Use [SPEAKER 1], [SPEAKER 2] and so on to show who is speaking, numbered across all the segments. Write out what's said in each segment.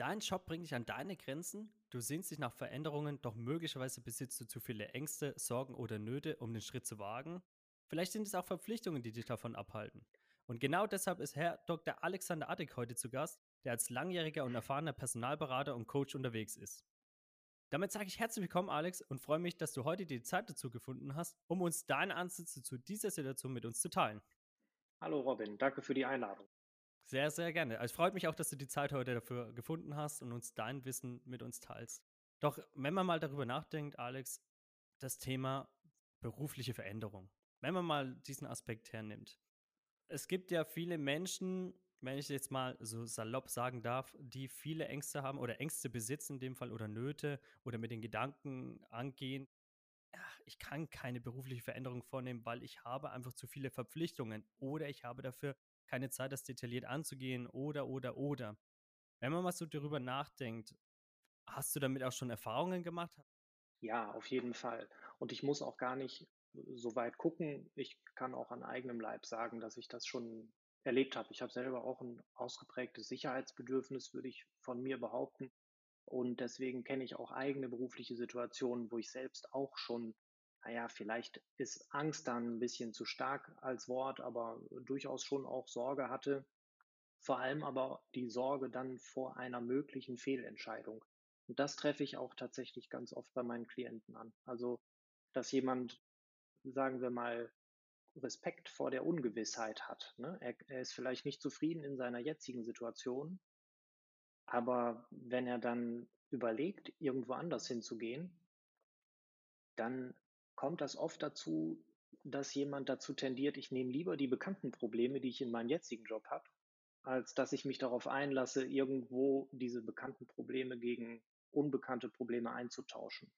[SPEAKER 1] Dein Job bringt dich an deine Grenzen, du sehnst dich nach Veränderungen, doch möglicherweise besitzt du zu viele Ängste, Sorgen oder Nöte, um den Schritt zu wagen. Vielleicht sind es auch Verpflichtungen, die dich davon abhalten. Und genau deshalb ist Herr Dr. Alexander Attig heute zu Gast, der als langjähriger und erfahrener Personalberater und Coach unterwegs ist. Damit sage ich herzlich willkommen, Alex, und freue mich, dass du heute die Zeit dazu gefunden hast, um uns deine Ansätze zu dieser Situation mit uns zu teilen.
[SPEAKER 2] Hallo Robin, danke für die Einladung.
[SPEAKER 1] Sehr, sehr gerne. Also, es freut mich auch, dass du die Zeit heute dafür gefunden hast und uns dein Wissen mit uns teilst. Doch wenn man mal darüber nachdenkt, Alex, das Thema berufliche Veränderung, wenn man mal diesen Aspekt hernimmt. Es gibt ja viele Menschen, wenn ich jetzt mal so salopp sagen darf, die viele Ängste haben oder Ängste besitzen in dem Fall oder Nöte oder mit den Gedanken angehen, ich kann keine berufliche Veränderung vornehmen, weil ich habe einfach zu viele Verpflichtungen oder ich habe dafür keine Zeit, das detailliert anzugehen oder, oder, oder. Wenn man mal so darüber nachdenkt, hast du damit auch schon Erfahrungen gemacht?
[SPEAKER 2] Ja, auf jeden Fall. Und ich muss auch gar nicht so weit gucken. Ich kann auch an eigenem Leib sagen, dass ich das schon erlebt habe. Ich habe selber auch ein ausgeprägtes Sicherheitsbedürfnis, würde ich von mir behaupten. Und deswegen kenne ich auch eigene berufliche Situationen, wo ich selbst auch schon, naja, vielleicht ist Angst dann ein bisschen zu stark als Wort, aber durchaus schon auch Sorge hatte. Vor allem aber die Sorge dann vor einer möglichen Fehlentscheidung. Und das treffe ich auch tatsächlich ganz oft bei meinen Klienten an. Also, dass jemand, sagen wir mal, Respekt vor der Ungewissheit hat. Ne? Er, er ist vielleicht nicht zufrieden in seiner jetzigen Situation, aber wenn er dann überlegt, irgendwo anders hinzugehen, dann kommt das oft dazu, dass jemand dazu tendiert, ich nehme lieber die bekannten Probleme, die ich in meinem jetzigen Job habe, als dass ich mich darauf einlasse, irgendwo diese bekannten Probleme gegen unbekannte Probleme einzutauschen.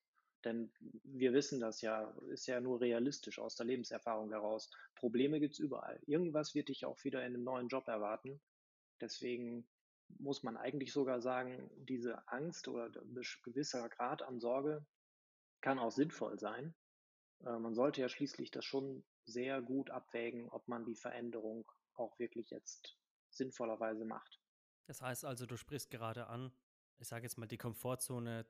[SPEAKER 2] Denn wir wissen das ja, ist ja nur realistisch aus der Lebenserfahrung heraus. Probleme gibt es überall. Irgendwas wird dich auch wieder in einem neuen Job erwarten. Deswegen muss man eigentlich sogar sagen, diese Angst oder gewisser Grad an Sorge kann auch sinnvoll sein. Äh, man sollte ja schließlich das schon sehr gut abwägen, ob man die Veränderung auch wirklich jetzt sinnvollerweise macht.
[SPEAKER 1] Das heißt also, du sprichst gerade an, ich sage jetzt mal, die Komfortzone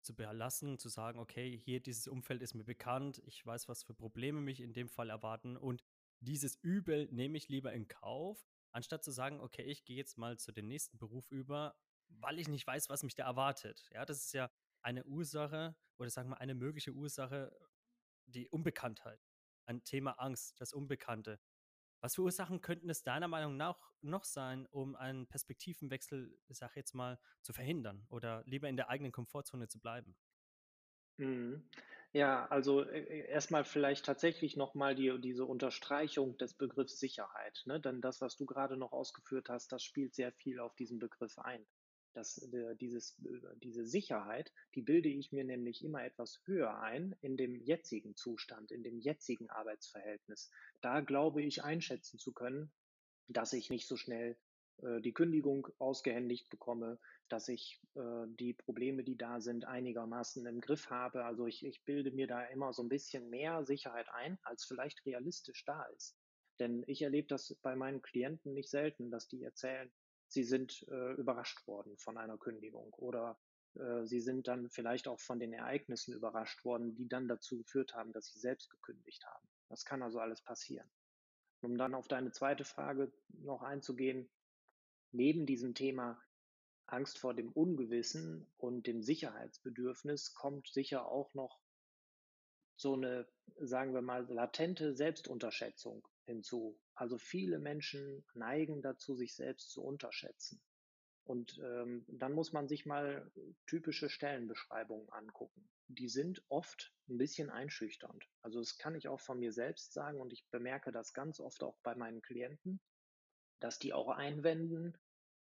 [SPEAKER 1] zu belassen, zu sagen, okay, hier dieses Umfeld ist mir bekannt, ich weiß, was für Probleme mich in dem Fall erwarten und dieses Übel nehme ich lieber in Kauf, anstatt zu sagen, okay, ich gehe jetzt mal zu dem nächsten Beruf über, weil ich nicht weiß, was mich da erwartet. Ja, das ist ja eine Ursache oder sagen wir eine mögliche Ursache, die Unbekanntheit, ein Thema Angst, das Unbekannte. Was für Ursachen könnten es deiner Meinung nach noch sein, um einen Perspektivenwechsel, ich sag jetzt mal, zu verhindern oder lieber in der eigenen Komfortzone zu bleiben?
[SPEAKER 2] Mhm. Ja, also äh, äh, erstmal vielleicht tatsächlich nochmal die, diese Unterstreichung des Begriffs Sicherheit. Ne? Denn das, was du gerade noch ausgeführt hast, das spielt sehr viel auf diesen Begriff ein dass äh, dieses, äh, diese Sicherheit, die bilde ich mir nämlich immer etwas höher ein in dem jetzigen Zustand, in dem jetzigen Arbeitsverhältnis. Da glaube ich einschätzen zu können, dass ich nicht so schnell äh, die Kündigung ausgehändigt bekomme, dass ich äh, die Probleme, die da sind, einigermaßen im Griff habe. Also ich, ich bilde mir da immer so ein bisschen mehr Sicherheit ein, als vielleicht realistisch da ist. Denn ich erlebe das bei meinen Klienten nicht selten, dass die erzählen, sie sind äh, überrascht worden von einer Kündigung oder äh, sie sind dann vielleicht auch von den Ereignissen überrascht worden, die dann dazu geführt haben, dass sie selbst gekündigt haben. Das kann also alles passieren. Um dann auf deine zweite Frage noch einzugehen, neben diesem Thema Angst vor dem Ungewissen und dem Sicherheitsbedürfnis kommt sicher auch noch so eine, sagen wir mal, latente Selbstunterschätzung hinzu. Also viele Menschen neigen dazu, sich selbst zu unterschätzen. Und ähm, dann muss man sich mal typische Stellenbeschreibungen angucken. Die sind oft ein bisschen einschüchternd. Also das kann ich auch von mir selbst sagen und ich bemerke das ganz oft auch bei meinen Klienten, dass die auch einwenden,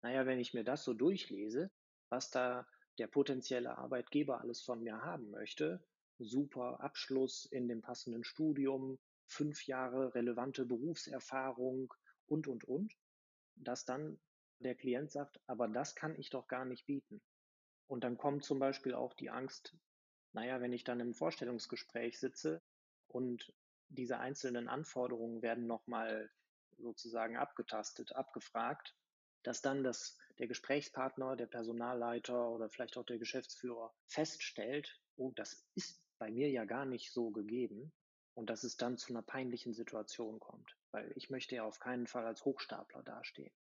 [SPEAKER 2] naja, wenn ich mir das so durchlese, was da der potenzielle Arbeitgeber alles von mir haben möchte, super Abschluss in dem passenden Studium, fünf Jahre relevante Berufserfahrung und, und, und, dass dann der Klient sagt, aber das kann ich doch gar nicht bieten. Und dann kommt zum Beispiel auch die Angst, naja, wenn ich dann im Vorstellungsgespräch sitze und diese einzelnen Anforderungen werden nochmal sozusagen abgetastet, abgefragt, dass dann das, der Gesprächspartner, der Personalleiter oder vielleicht auch der Geschäftsführer feststellt, oh, das ist bei mir ja gar nicht so gegeben und dass es dann zu einer peinlichen Situation kommt, weil ich möchte ja auf keinen Fall als Hochstapler dastehen.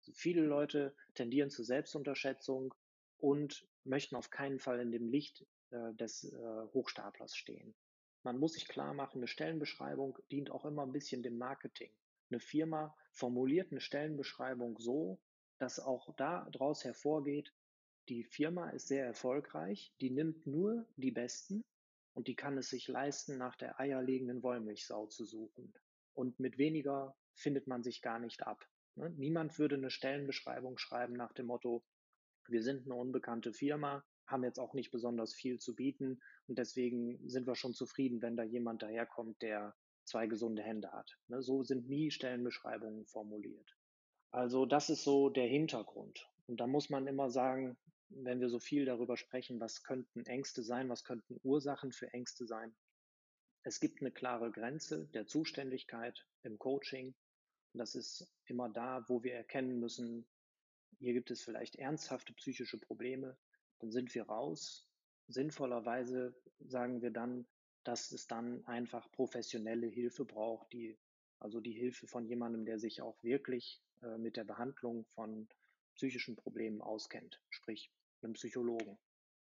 [SPEAKER 2] Also viele Leute tendieren zur Selbstunterschätzung und möchten auf keinen Fall in dem Licht äh, des äh, Hochstaplers stehen. Man muss sich klar machen, eine Stellenbeschreibung dient auch immer ein bisschen dem Marketing. Eine Firma formuliert eine Stellenbeschreibung so, dass auch daraus hervorgeht, die Firma ist sehr erfolgreich, die nimmt nur die Besten und die kann es sich leisten, nach der eierlegenden Wollmilchsau zu suchen. Und mit weniger findet man sich gar nicht ab. Ne? Niemand würde eine Stellenbeschreibung schreiben nach dem Motto, wir sind eine unbekannte Firma, haben jetzt auch nicht besonders viel zu bieten und deswegen sind wir schon zufrieden, wenn da jemand daherkommt, der zwei gesunde Hände hat. Ne? So sind nie Stellenbeschreibungen formuliert. Also das ist so der Hintergrund. Und da muss man immer sagen, wenn wir so viel darüber sprechen, was könnten Ängste sein, was könnten Ursachen für Ängste sein. Es gibt eine klare Grenze der Zuständigkeit im Coaching. Und das ist immer da, wo wir erkennen müssen, hier gibt es vielleicht ernsthafte psychische Probleme. Dann sind wir raus. Sinnvollerweise sagen wir dann, dass es dann einfach professionelle Hilfe braucht, die, also die Hilfe von jemandem, der sich auch wirklich äh, mit der Behandlung von psychischen Problemen auskennt, sprich einem Psychologen.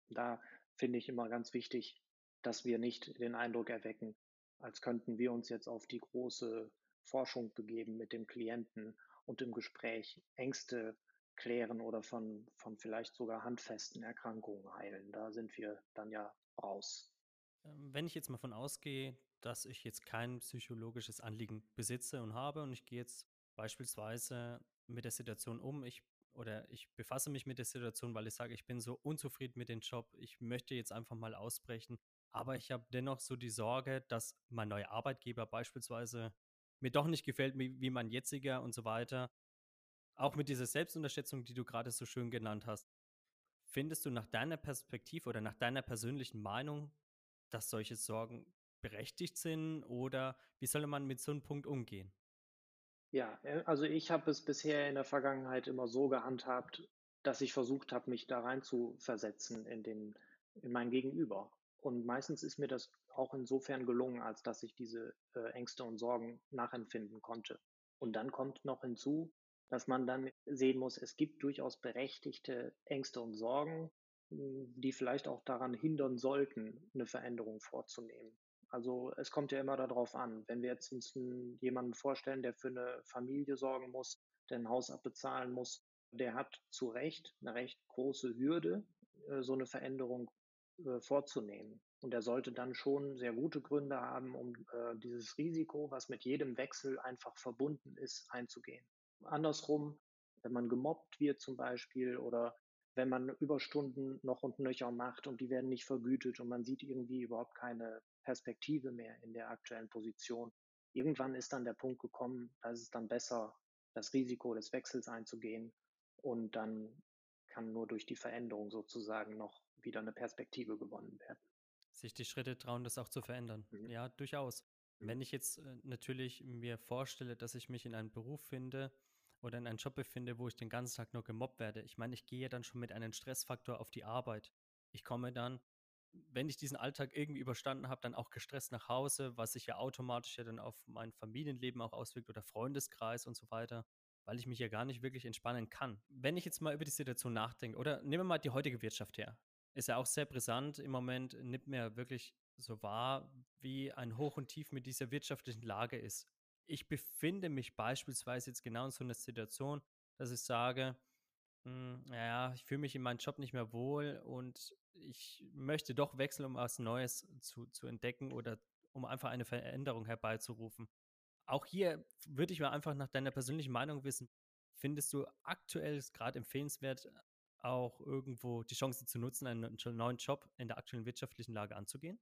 [SPEAKER 2] Da finde ich immer ganz wichtig, dass wir nicht den Eindruck erwecken, als könnten wir uns jetzt auf die große Forschung begeben mit dem Klienten und im Gespräch Ängste klären oder von, von vielleicht sogar handfesten Erkrankungen heilen. Da sind wir dann ja raus.
[SPEAKER 1] Ähm, wenn ich jetzt mal von ausgehe, dass ich jetzt kein psychologisches Anliegen besitze und habe und ich gehe jetzt beispielsweise mit der Situation um. Ich oder ich befasse mich mit der Situation, weil ich sage, ich bin so unzufrieden mit dem Job, ich möchte jetzt einfach mal ausbrechen, aber ich habe dennoch so die Sorge, dass mein neuer Arbeitgeber beispielsweise mir doch nicht gefällt, wie mein jetziger und so weiter. Auch mit dieser Selbstunterschätzung, die du gerade so schön genannt hast. Findest du nach deiner Perspektive oder nach deiner persönlichen Meinung, dass solche Sorgen berechtigt sind oder wie soll man mit so einem Punkt umgehen?
[SPEAKER 2] Ja, äh, also ich habe es bisher in der Vergangenheit immer so gehandhabt, dass ich versucht habe, mich da rein zu versetzen in den, in mein Gegenüber. Und meistens ist mir das auch insofern gelungen, als dass ich diese äh, Ängste und Sorgen nachempfinden konnte. Und dann kommt noch hinzu, dass man dann sehen muss, es gibt durchaus berechtigte Ängste und Sorgen, die vielleicht auch daran hindern sollten, eine Veränderung vorzunehmen. Also es kommt ja immer darauf an. Wenn wir jetzt uns jemanden vorstellen, der für eine Familie sorgen muss, der ein Haus abbezahlen muss, der hat zu Recht eine recht große Hürde, äh, so eine Veränderung äh, vorzunehmen. Und er sollte dann schon sehr gute Gründe haben, um äh, dieses Risiko, was mit jedem Wechsel einfach verbunden ist, einzugehen. Andersrum, wenn man gemobbt wird zum Beispiel oder wenn man Überstunden noch und nöcher macht und die werden nicht vergütet und man sieht irgendwie überhaupt keine Perspektive mehr in der aktuellen Position. Irgendwann ist dann der Punkt gekommen, da ist es dann besser, das Risiko des Wechsels einzugehen und dann kann nur durch die Veränderung sozusagen noch wieder eine Perspektive gewonnen werden.
[SPEAKER 1] Sich die Schritte trauen, das auch zu verändern. Mhm. Ja, durchaus. Mhm. Wenn ich jetzt äh, natürlich mir vorstelle, dass ich mich in einem Beruf finde, oder in einem Job befinde, wo ich den ganzen Tag nur gemobbt werde. Ich meine, ich gehe dann schon mit einem Stressfaktor auf die Arbeit. Ich komme dann, wenn ich diesen Alltag irgendwie überstanden habe, dann auch gestresst nach Hause, was sich ja automatisch ja dann auf mein Familienleben auch auswirkt oder Freundeskreis und so weiter, weil ich mich ja gar nicht wirklich entspannen kann. Wenn ich jetzt mal über die Situation nachdenke, oder nehmen wir mal die heutige Wirtschaft her, ist ja auch sehr brisant im Moment, nimmt mir wirklich so wahr, wie ein Hoch und Tief mit dieser wirtschaftlichen Lage ist ich befinde mich beispielsweise jetzt genau in so einer Situation, dass ich sage, hm, naja, ich fühle mich in meinem Job nicht mehr wohl und ich möchte doch wechseln, um was Neues zu, zu entdecken oder um einfach eine Veränderung herbeizurufen. Auch hier würde ich mal einfach nach deiner persönlichen Meinung wissen, findest du aktuell gerade empfehlenswert, auch irgendwo die Chance zu nutzen, einen neuen Job in der aktuellen wirtschaftlichen Lage anzugehen?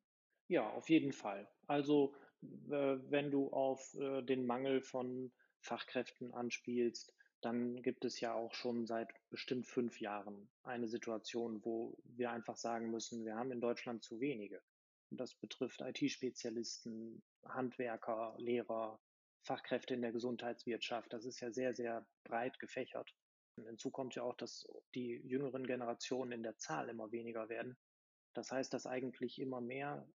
[SPEAKER 2] Ja, auf jeden Fall. Also wenn du auf äh, den Mangel von Fachkräften anspielst, dann gibt es ja auch schon seit bestimmt fünf Jahren eine Situation, wo wir einfach sagen müssen, wir haben in Deutschland zu wenige. Und das betrifft IT-Spezialisten, Handwerker, Lehrer, Fachkräfte in der Gesundheitswirtschaft. Das ist ja sehr, sehr breit gefächert. Hinzu kommt ja auch, dass die jüngeren Generationen in der Zahl immer weniger werden. Das heißt, dass eigentlich immer mehr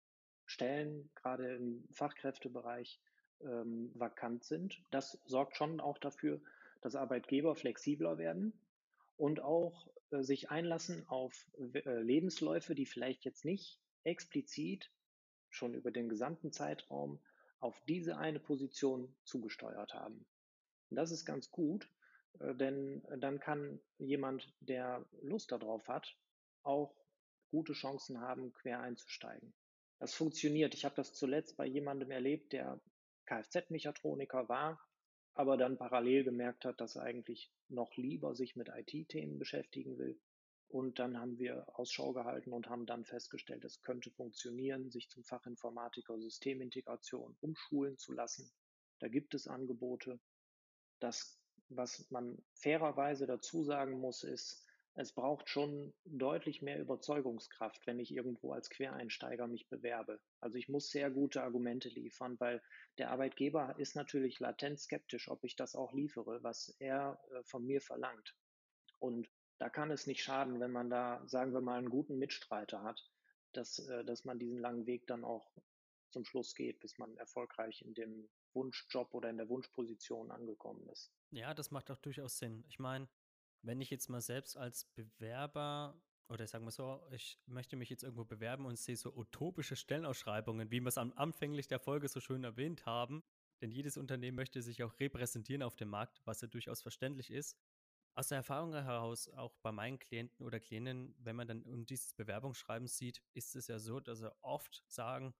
[SPEAKER 2] Stellen, gerade im Fachkräftebereich, ähm, vakant sind. Das sorgt schon auch dafür, dass Arbeitgeber flexibler werden und auch äh, sich einlassen auf äh, Lebensläufe, die vielleicht jetzt nicht explizit schon über den gesamten Zeitraum auf diese eine Position zugesteuert haben. Und das ist ganz gut, äh, denn dann kann jemand, der Lust darauf hat, auch gute Chancen haben, quer einzusteigen. Das funktioniert. Ich habe das zuletzt bei jemandem erlebt, der Kfz-Mechatroniker war, aber dann parallel gemerkt hat, dass er eigentlich noch lieber sich mit IT-Themen beschäftigen will. Und dann haben wir Ausschau gehalten und haben dann festgestellt, es könnte funktionieren, sich zum Fachinformatiker Systemintegration umschulen zu lassen. Da gibt es Angebote. Das, was man fairerweise dazu sagen muss, ist, es braucht schon deutlich mehr Überzeugungskraft, wenn ich irgendwo als Quereinsteiger mich bewerbe. Also ich muss sehr gute Argumente liefern, weil der Arbeitgeber ist natürlich latent skeptisch, ob ich das auch liefere, was er äh, von mir verlangt. Und da kann es nicht schaden, wenn man da, sagen wir mal, einen guten Mitstreiter hat, dass, äh, dass man diesen langen Weg dann auch zum Schluss geht, bis man erfolgreich in dem Wunschjob oder in der Wunschposition angekommen ist.
[SPEAKER 1] Ja, das macht auch durchaus Sinn. Ich meine, wenn ich jetzt mal selbst als Bewerber oder sagen wir so, ich möchte mich jetzt irgendwo bewerben und sehe so utopische Stellenausschreibungen, wie wir es am anfänglich der Folge so schön erwähnt haben, denn jedes Unternehmen möchte sich auch repräsentieren auf dem Markt, was ja durchaus verständlich ist. Aus der Erfahrung heraus, auch bei meinen Klienten oder Klientinnen, wenn man dann dieses Bewerbungsschreiben sieht, ist es ja so, dass sie oft sagen,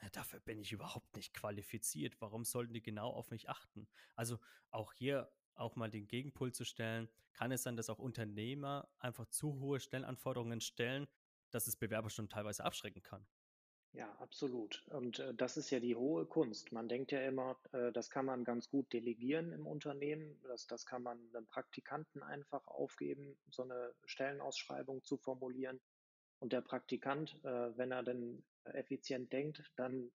[SPEAKER 1] na, dafür bin ich überhaupt nicht qualifiziert. Warum sollten die genau auf mich achten? Also auch hier auch mal den Gegenpol zu stellen, kann es sein, dass auch Unternehmer einfach zu hohe Stellenanforderungen stellen, dass es Bewerber schon teilweise abschrecken kann.
[SPEAKER 2] Ja, absolut. Und äh, das ist ja die hohe Kunst. Man denkt ja immer, äh, das kann man ganz gut delegieren im Unternehmen. Das, das kann man einem Praktikanten einfach aufgeben, so eine Stellenausschreibung zu formulieren. Und der Praktikant, äh, wenn er denn effizient denkt, dann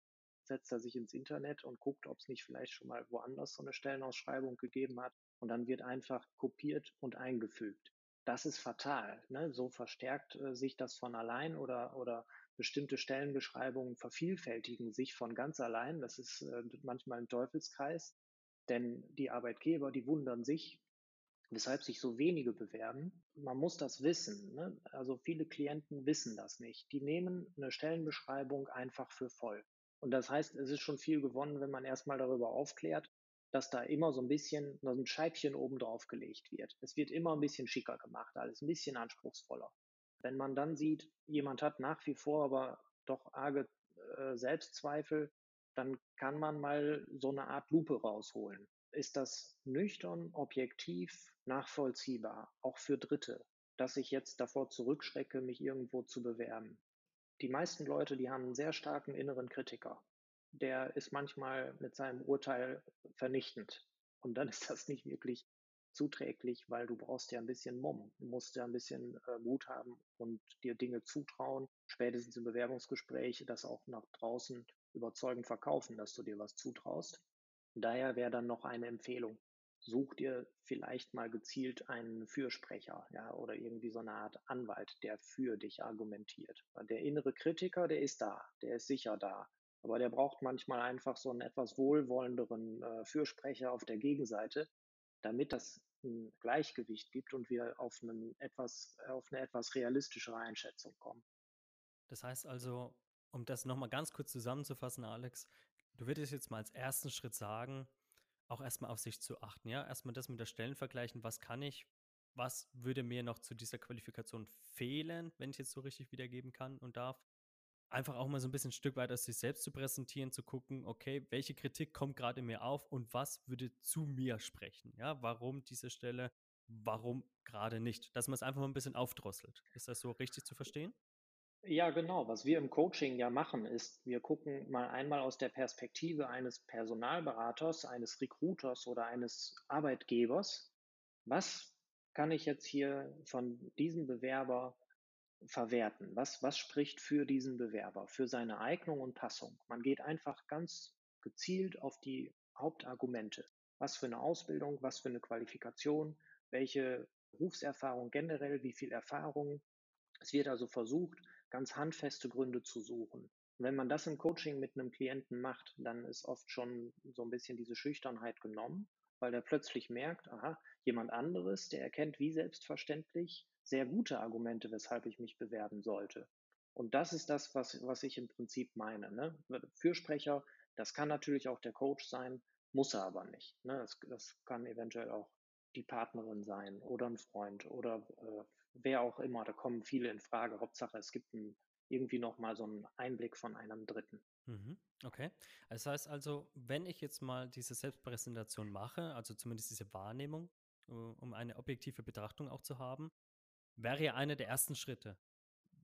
[SPEAKER 2] setzt er sich ins Internet und guckt, ob es nicht vielleicht schon mal woanders so eine Stellenausschreibung gegeben hat und dann wird einfach kopiert und eingefügt. Das ist fatal. Ne? So verstärkt äh, sich das von allein oder, oder bestimmte Stellenbeschreibungen vervielfältigen sich von ganz allein. Das ist äh, manchmal ein Teufelskreis, denn die Arbeitgeber, die wundern sich, weshalb sich so wenige bewerben. Man muss das wissen. Ne? Also viele Klienten wissen das nicht. Die nehmen eine Stellenbeschreibung einfach für voll. Und das heißt, es ist schon viel gewonnen, wenn man erstmal darüber aufklärt, dass da immer so ein bisschen so ein Scheibchen oben drauf gelegt wird. Es wird immer ein bisschen schicker gemacht, alles ein bisschen anspruchsvoller. Wenn man dann sieht, jemand hat nach wie vor aber doch arge äh, Selbstzweifel, dann kann man mal so eine Art Lupe rausholen. Ist das nüchtern, objektiv, nachvollziehbar, auch für Dritte, dass ich jetzt davor zurückschrecke, mich irgendwo zu bewerben? Die meisten Leute, die haben einen sehr starken inneren Kritiker der ist manchmal mit seinem Urteil vernichtend. Und dann ist das nicht wirklich zuträglich, weil du brauchst ja ein bisschen Mumm. Du musst ja ein bisschen äh, Mut haben und dir Dinge zutrauen, spätestens im Bewerbungsgespräch das auch nach draußen überzeugend verkaufen, dass du dir was zutraust. Daher wäre dann noch eine Empfehlung. Such dir vielleicht mal gezielt einen Fürsprecher, ja, oder irgendwie so eine Art Anwalt, der für dich argumentiert. Der innere Kritiker, der ist da, der ist sicher da. Aber der braucht manchmal einfach so einen etwas wohlwollenderen äh, Fürsprecher auf der Gegenseite, damit das ein Gleichgewicht gibt und wir auf, einen etwas, auf eine etwas realistischere Einschätzung kommen.
[SPEAKER 1] Das heißt also, um das nochmal ganz kurz zusammenzufassen, Alex, du würdest jetzt mal als ersten Schritt sagen, auch erstmal auf sich zu achten, ja? Erstmal das mit der Stellen vergleichen, was kann ich, was würde mir noch zu dieser Qualifikation fehlen, wenn ich jetzt so richtig wiedergeben kann und darf einfach auch mal so ein bisschen ein Stück weit aus sich selbst zu präsentieren, zu gucken, okay, welche Kritik kommt gerade in mir auf und was würde zu mir sprechen? Ja, warum diese Stelle, warum gerade nicht? Dass man es einfach mal ein bisschen aufdrosselt. Ist das so richtig zu verstehen?
[SPEAKER 2] Ja, genau. Was wir im Coaching ja machen, ist, wir gucken mal einmal aus der Perspektive eines Personalberaters, eines Recruiters oder eines Arbeitgebers, was kann ich jetzt hier von diesem Bewerber verwerten. Was, was spricht für diesen Bewerber, für seine Eignung und Passung? Man geht einfach ganz gezielt auf die Hauptargumente. Was für eine Ausbildung, was für eine Qualifikation, welche Berufserfahrung generell, wie viel Erfahrung. Es wird also versucht, ganz handfeste Gründe zu suchen. Und wenn man das im Coaching mit einem Klienten macht, dann ist oft schon so ein bisschen diese Schüchternheit genommen, weil der plötzlich merkt, aha, jemand anderes, der erkennt wie selbstverständlich sehr gute Argumente, weshalb ich mich bewerben sollte. Und das ist das, was, was ich im Prinzip meine. Ne? Fürsprecher, das kann natürlich auch der Coach sein, muss er aber nicht. Ne? Das, das kann eventuell auch die Partnerin sein oder ein Freund oder äh, wer auch immer. Da kommen viele in Frage. Hauptsache, es gibt ein, irgendwie nochmal so einen Einblick von einem Dritten.
[SPEAKER 1] Mhm, okay. Das heißt also, wenn ich jetzt mal diese Selbstpräsentation mache, also zumindest diese Wahrnehmung, äh, um eine objektive Betrachtung auch zu haben, wäre ja einer der ersten Schritte.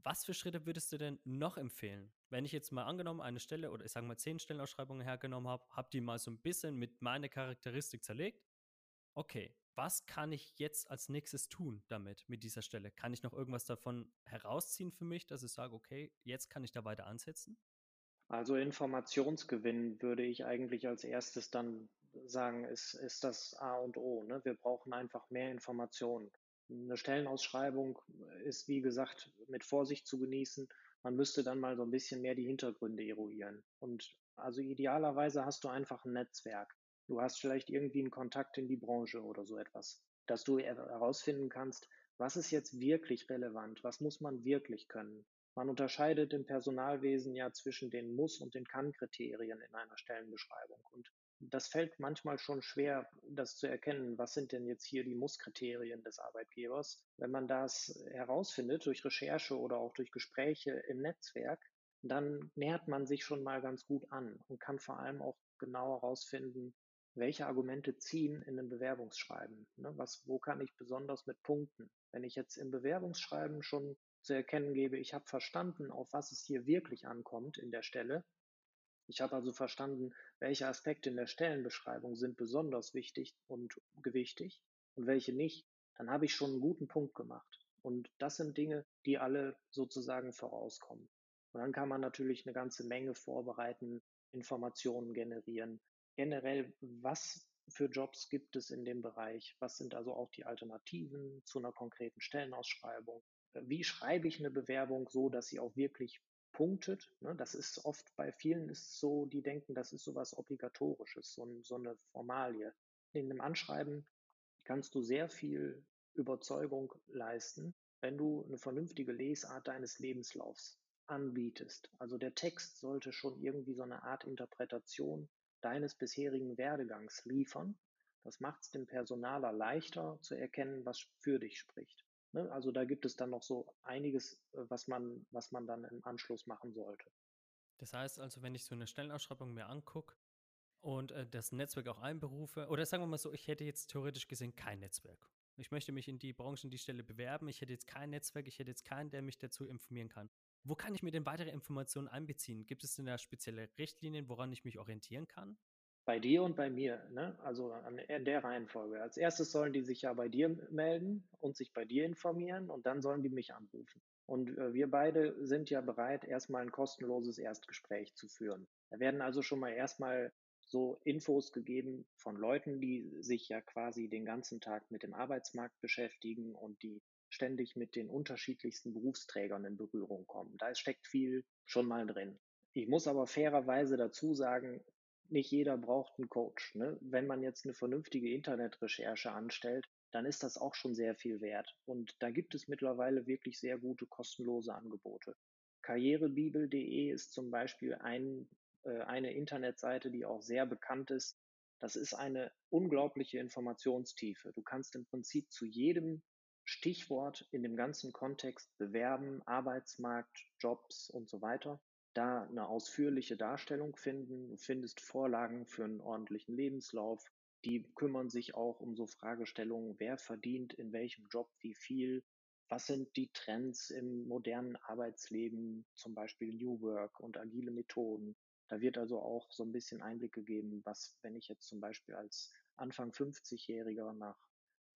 [SPEAKER 1] Was für Schritte würdest du denn noch empfehlen? Wenn ich jetzt mal angenommen eine Stelle oder ich sage mal zehn Stellenausschreibungen hergenommen habe, habe die mal so ein bisschen mit meiner Charakteristik zerlegt. Okay, was kann ich jetzt als nächstes tun damit, mit dieser Stelle? Kann ich noch irgendwas davon herausziehen für mich, dass ich sage, okay, jetzt kann ich da weiter ansetzen?
[SPEAKER 2] Also Informationsgewinn würde ich eigentlich als erstes dann sagen, ist, ist das A und O. Ne? Wir brauchen einfach mehr Informationen. Eine Stellenausschreibung ist, wie gesagt, mit Vorsicht zu genießen. Man müsste dann mal so ein bisschen mehr die Hintergründe eruieren. Und also idealerweise hast du einfach ein Netzwerk. Du hast vielleicht irgendwie einen Kontakt in die Branche oder so etwas, dass du herausfinden kannst, was ist jetzt wirklich relevant, was muss man wirklich können. Man unterscheidet im Personalwesen ja zwischen den Muss- und den Kann-Kriterien in einer Stellenbeschreibung. Und das fällt manchmal schon schwer, das zu erkennen. Was sind denn jetzt hier die Muss-Kriterien des Arbeitgebers? Wenn man das herausfindet durch Recherche oder auch durch Gespräche im Netzwerk, dann nähert man sich schon mal ganz gut an und kann vor allem auch genau herausfinden, welche Argumente ziehen in einem Bewerbungsschreiben? Ne? Was, wo kann ich besonders mit punkten? Wenn ich jetzt im Bewerbungsschreiben schon zu erkennen gebe, ich habe verstanden, auf was es hier wirklich ankommt in der Stelle. Ich habe also verstanden, welche Aspekte in der Stellenbeschreibung sind besonders wichtig und gewichtig und welche nicht, dann habe ich schon einen guten Punkt gemacht. Und das sind Dinge, die alle sozusagen vorauskommen. Und dann kann man natürlich eine ganze Menge vorbereiten, Informationen generieren, generell, was für Jobs gibt es in dem Bereich? Was sind also auch die Alternativen zu einer konkreten Stellenausschreibung? Wie schreibe ich eine Bewerbung so, dass sie auch wirklich punktet? Ne? Das ist oft bei vielen ist so, die denken, das ist sowas Obligatorisches, so, so eine Formalie. In einem Anschreiben kannst du sehr viel Überzeugung leisten, wenn du eine vernünftige Lesart deines Lebenslaufs anbietest. Also der Text sollte schon irgendwie so eine Art Interpretation deines bisherigen Werdegangs liefern. Das macht es dem Personaler leichter zu erkennen, was für dich spricht. Ne? Also da gibt es dann noch so einiges, äh, was man, was man dann im Anschluss machen sollte.
[SPEAKER 1] Das heißt also, wenn ich so eine Stellenausschreibung mir angucke und äh, das Netzwerk auch einberufe, oder sagen wir mal so, ich hätte jetzt theoretisch gesehen kein Netzwerk. Ich möchte mich in die Branche, in die Stelle bewerben. Ich hätte jetzt kein Netzwerk, ich hätte jetzt keinen, der mich dazu informieren kann. Wo kann ich mir denn weitere Informationen einbeziehen? Gibt es denn da spezielle Richtlinien, woran ich mich orientieren kann?
[SPEAKER 2] Bei dir und bei mir, ne? also an, in der Reihenfolge. Als erstes sollen die sich ja bei dir melden und sich bei dir informieren und dann sollen die mich anrufen. Und äh, wir beide sind ja bereit, erstmal ein kostenloses Erstgespräch zu führen. Da werden also schon mal erstmal so Infos gegeben von Leuten, die sich ja quasi den ganzen Tag mit dem Arbeitsmarkt beschäftigen und die ständig mit den unterschiedlichsten Berufsträgern in Berührung kommen. Da steckt viel schon mal drin. Ich muss aber fairerweise dazu sagen, nicht jeder braucht einen Coach. Ne? Wenn man jetzt eine vernünftige Internetrecherche anstellt, dann ist das auch schon sehr viel wert. Und da gibt es mittlerweile wirklich sehr gute kostenlose Angebote. Karrierebibel.de ist zum Beispiel ein, äh, eine Internetseite, die auch sehr bekannt ist. Das ist eine unglaubliche Informationstiefe. Du kannst im Prinzip zu jedem Stichwort in dem ganzen Kontext Bewerben, Arbeitsmarkt, Jobs und so weiter, da eine ausführliche Darstellung finden. Du findest Vorlagen für einen ordentlichen Lebenslauf. Die kümmern sich auch um so Fragestellungen, wer verdient in welchem Job wie viel, was sind die Trends im modernen Arbeitsleben, zum Beispiel New Work und agile Methoden. Da wird also auch so ein bisschen Einblick gegeben, was, wenn ich jetzt zum Beispiel als Anfang 50-Jähriger nach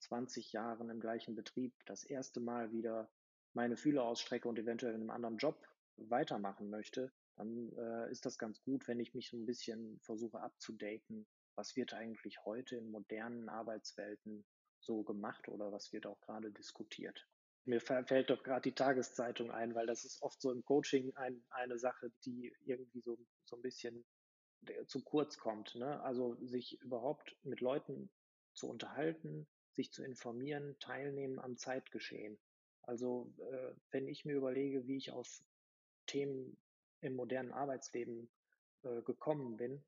[SPEAKER 2] 20 Jahren im gleichen Betrieb das erste Mal wieder meine Fühler ausstrecke und eventuell in einem anderen Job weitermachen möchte, dann äh, ist das ganz gut, wenn ich mich so ein bisschen versuche abzudaten. Was wird eigentlich heute in modernen Arbeitswelten so gemacht oder was wird auch gerade diskutiert? Mir fällt doch gerade die Tageszeitung ein, weil das ist oft so im Coaching ein, eine Sache, die irgendwie so, so ein bisschen zu kurz kommt. Ne? Also sich überhaupt mit Leuten zu unterhalten, sich zu informieren, teilnehmen am Zeitgeschehen. Also äh, wenn ich mir überlege, wie ich auf Themen im modernen Arbeitsleben äh, gekommen bin,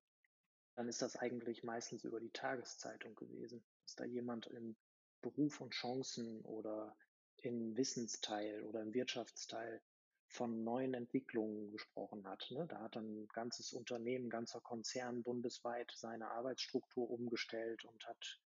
[SPEAKER 2] dann ist das eigentlich meistens über die Tageszeitung gewesen. Ist da jemand im Beruf und Chancen oder im Wissensteil oder im Wirtschaftsteil von neuen Entwicklungen gesprochen hat. Ne? Da hat ein ganzes Unternehmen, ein ganzer Konzern bundesweit seine Arbeitsstruktur umgestellt und hat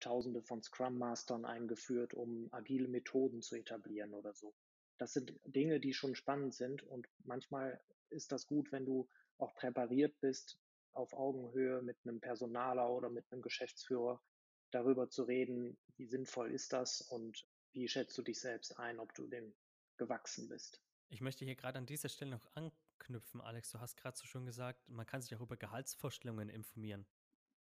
[SPEAKER 2] Tausende von Scrum Mastern eingeführt, um agile Methoden zu etablieren oder so. Das sind Dinge, die schon spannend sind und manchmal ist das gut, wenn du auch präpariert bist, auf Augenhöhe mit einem Personaler oder mit einem Geschäftsführer darüber zu reden, wie sinnvoll ist das und wie schätzt du dich selbst ein, ob du dem gewachsen bist.
[SPEAKER 1] Ich möchte hier gerade an dieser Stelle noch anknüpfen, Alex. Du hast gerade so schon gesagt, man kann sich auch über Gehaltsvorstellungen informieren.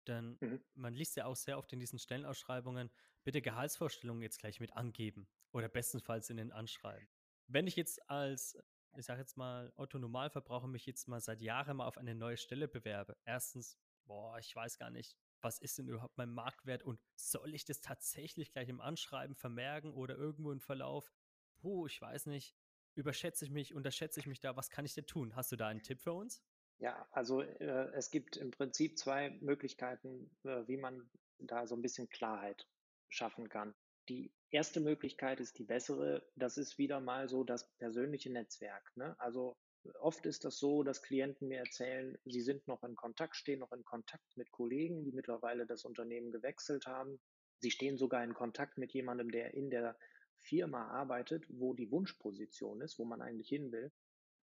[SPEAKER 1] Denn mhm. man liest ja auch sehr oft in diesen Stellenausschreibungen, bitte Gehaltsvorstellungen jetzt gleich mit angeben oder bestenfalls in den Anschreiben. Wenn ich jetzt als, ich sage jetzt mal, Otto Normalverbraucher mich jetzt mal seit Jahren mal auf eine neue Stelle bewerbe, erstens, boah, ich weiß gar nicht, was ist denn überhaupt mein Marktwert und soll ich das tatsächlich gleich im Anschreiben vermerken oder irgendwo im Verlauf? Puh, ich weiß nicht überschätze ich mich, unterschätze ich mich da? Was kann ich denn tun? Hast du da einen Tipp für uns?
[SPEAKER 2] Ja, also äh, es gibt im Prinzip zwei Möglichkeiten, äh, wie man da so ein bisschen Klarheit schaffen kann. Die erste Möglichkeit ist die bessere. Das ist wieder mal so das persönliche Netzwerk. Ne? Also oft ist das so, dass Klienten mir erzählen, sie sind noch in Kontakt, stehen noch in Kontakt mit Kollegen, die mittlerweile das Unternehmen gewechselt haben. Sie stehen sogar in Kontakt mit jemandem, der in der Firma arbeitet, wo die Wunschposition ist, wo man eigentlich hin will,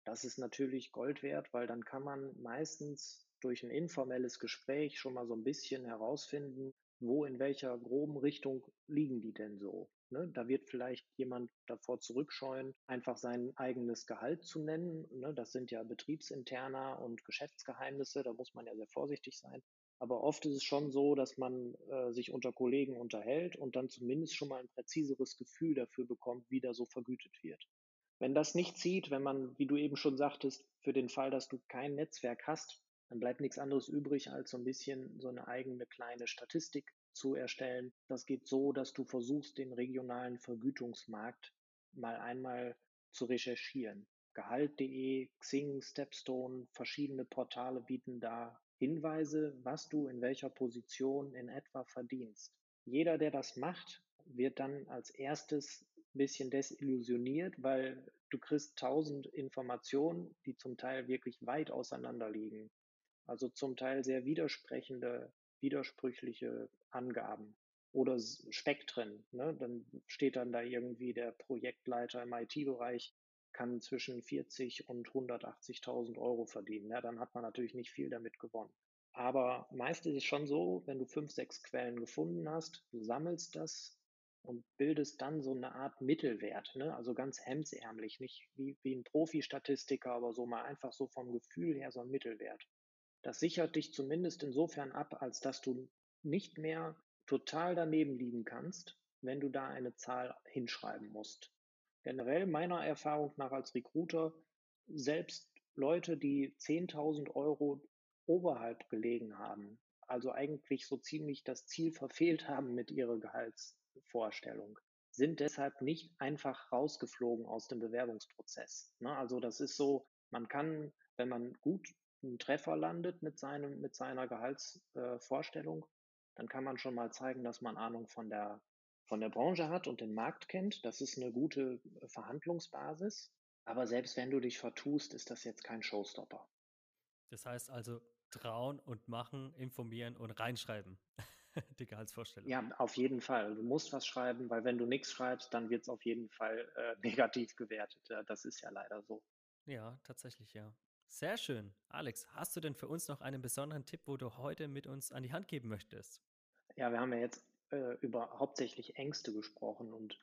[SPEAKER 2] das ist natürlich Gold wert, weil dann kann man meistens durch ein informelles Gespräch schon mal so ein bisschen herausfinden, wo in welcher groben Richtung liegen die denn so. Ne? Da wird vielleicht jemand davor zurückscheuen, einfach sein eigenes Gehalt zu nennen. Ne? Das sind ja betriebsinterner und Geschäftsgeheimnisse, da muss man ja sehr vorsichtig sein. Aber oft ist es schon so, dass man äh, sich unter Kollegen unterhält und dann zumindest schon mal ein präziseres Gefühl dafür bekommt, wie da so vergütet wird. Wenn das nicht zieht, wenn man, wie du eben schon sagtest, für den Fall, dass du kein Netzwerk hast, dann bleibt nichts anderes übrig, als so ein bisschen so eine eigene kleine Statistik zu erstellen. Das geht so, dass du versuchst, den regionalen Vergütungsmarkt mal einmal zu recherchieren. Gehalt.de, Xing, Stepstone, verschiedene Portale bieten da Hinweise, was du in welcher Position in etwa verdienst. Jeder, der das macht, wird dann als erstes ein bisschen desillusioniert, weil du kriegst tausend Informationen, die zum Teil wirklich weit auseinander liegen. Also zum Teil sehr widersprechende, widersprüchliche Angaben oder Spektren. Ne? Dann steht dann da irgendwie der Projektleiter im IT-Bereich kann zwischen 40 und 180.000 Euro verdienen. Ja, dann hat man natürlich nicht viel damit gewonnen. Aber meist ist es schon so, wenn du fünf, sechs Quellen gefunden hast, du sammelst das und bildest dann so eine Art Mittelwert, ne? also ganz hemdsärmlich, nicht wie, wie ein Profi-Statistiker, aber so mal einfach so vom Gefühl her so ein Mittelwert. Das sichert dich zumindest insofern ab, als dass du nicht mehr total daneben liegen kannst, wenn du da eine Zahl hinschreiben musst generell meiner Erfahrung nach als Recruiter selbst Leute, die 10.000 Euro oberhalb gelegen haben, also eigentlich so ziemlich das Ziel verfehlt haben mit ihrer Gehaltsvorstellung, sind deshalb nicht einfach rausgeflogen aus dem Bewerbungsprozess. Ne? Also das ist so, man kann, wenn man gut einen Treffer landet mit, seinem, mit seiner Gehaltsvorstellung, dann kann man schon mal zeigen, dass man Ahnung von der von der Branche hat und den Markt kennt. Das ist eine gute äh, Verhandlungsbasis. Aber selbst wenn du dich vertust, ist das jetzt kein Showstopper.
[SPEAKER 1] Das heißt also trauen und machen, informieren und reinschreiben. Die Gehaltsvorstellung.
[SPEAKER 2] Ja, auf jeden Fall. Du musst was schreiben, weil wenn du nichts schreibst, dann wird es auf jeden Fall äh, negativ gewertet. Ja, das ist ja leider so.
[SPEAKER 1] Ja, tatsächlich, ja. Sehr schön. Alex, hast du denn für uns noch einen besonderen Tipp, wo du heute mit uns an die Hand geben möchtest?
[SPEAKER 2] Ja, wir haben ja jetzt äh, über hauptsächlich Ängste gesprochen und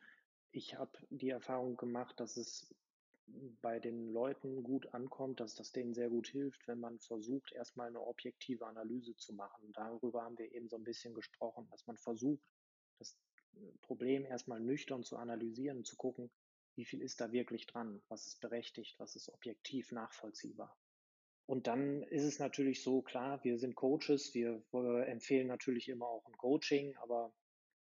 [SPEAKER 2] ich habe die Erfahrung gemacht, dass es bei den Leuten gut ankommt, dass das denen sehr gut hilft, wenn man versucht, erstmal eine objektive Analyse zu machen. Darüber haben wir eben so ein bisschen gesprochen, dass man versucht, das Problem erst mal nüchtern zu analysieren, zu gucken, wie viel ist da wirklich dran? Was ist berechtigt? Was ist objektiv nachvollziehbar? Und dann ist es natürlich so, klar, wir sind Coaches, wir, äh, empfehlen natürlich immer auch 'n Coaching, aber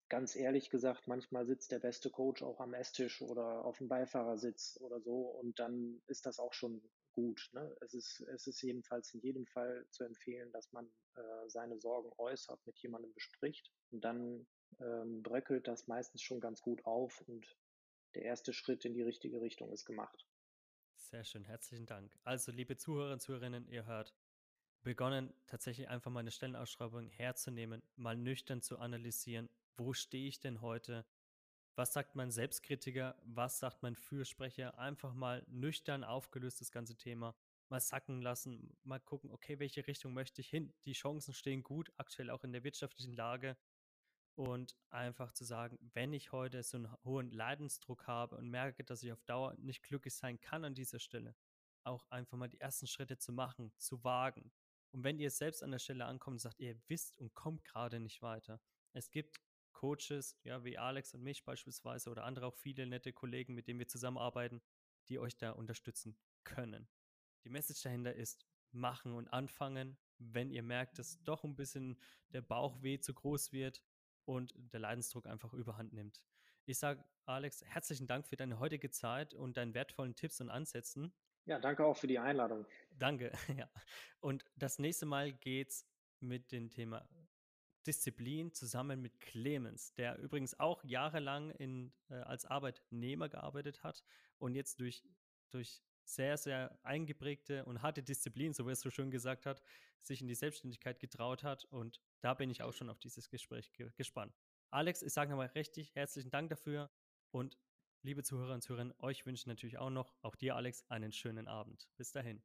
[SPEAKER 2] ganz ehrlich gesagt, manchmal sitzt der beste Coach auch am Esstisch oder aufm Beifahrersitz oder so und dann ist das auch schon gut, ne? Es ist es ist jedenfalls in jedem Fall zu empfehlen, dass man, äh, seine Sorgen äußert, mit jemandem bespricht und dann, ähm, bröckelt das meistens schon ganz gut auf und der erste Schritt in die richtige Richtung ist gemacht.
[SPEAKER 1] Sehr schön, herzlichen Dank. Also, liebe Zuhörer und Zuhörerinnen, ihr hört begonnen, tatsächlich einfach mal 'ne Stellenausschreibung herzunehmen, mal nüchtern zu analysieren: „Wo stehe ich denn heute? Was sagt mein Selbstkritiker? Was sagt mein Fürsprecher?“ Einfach mal nüchtern aufgelöst das ganze Thema mal sacken lassen, mal gucken: „Okay, welche Richtung möchte ich hin?“ Die Chancen stehen gut, aktuell auch in der wirtschaftlichen Lage. Und einfach zu sagen: „Wenn ich heute so 'n hohen Leidensdruck habe und merke, dass ich auf Dauer nicht glücklich sein kann an dieser Stelle“, auch einfach mal die ersten Schritte zu machen, zu wagen. Und wenn ihr selbst an der Stelle ankommt und sagt, ihr wisst und kommt grade nicht weiter. Es gibt Coaches, ja, wie Alex und mich beispielsweise oder andere auch viele nette Kollegen, mit denen wir zusammenarbeiten, die euch da unterstützen können. Die Message dahinter ist: Machen und anfangen, wenn ihr merkt, dass doch 'n bisschen der Bauchweh zu groß wird und der Leidensdruck einfach Überhand nimmt. Ich sage, Alex, herzlichen Dank für deine heutige Zeit und deinen wertvollen Tipps und Ansätzen.
[SPEAKER 2] Ja, danke auch für die Einladung.
[SPEAKER 1] Danke, ja. Und das nächste Mal geht's mit dem Thema Disziplin zusammen mit Clemens, der übrigens auch jahrelang in äh, als Arbeitnehmer gearbeitet hat und jetzt durch durch sehr, sehr eingeprägte und harte Disziplin, so wie er's so schön gesagt hat, sich in die Selbstständigkeit getraut hat und da bin ich auch schon auf dieses Gespräch ge gespannt. Alex, ich sage noch mal richtig herzlichen Dank dafür und liebe Zuhörer und Zuhörerinnen, euch wünsche ich natürlich auch noch auch dir, Alex, einen schönen Abend. Bis dahin.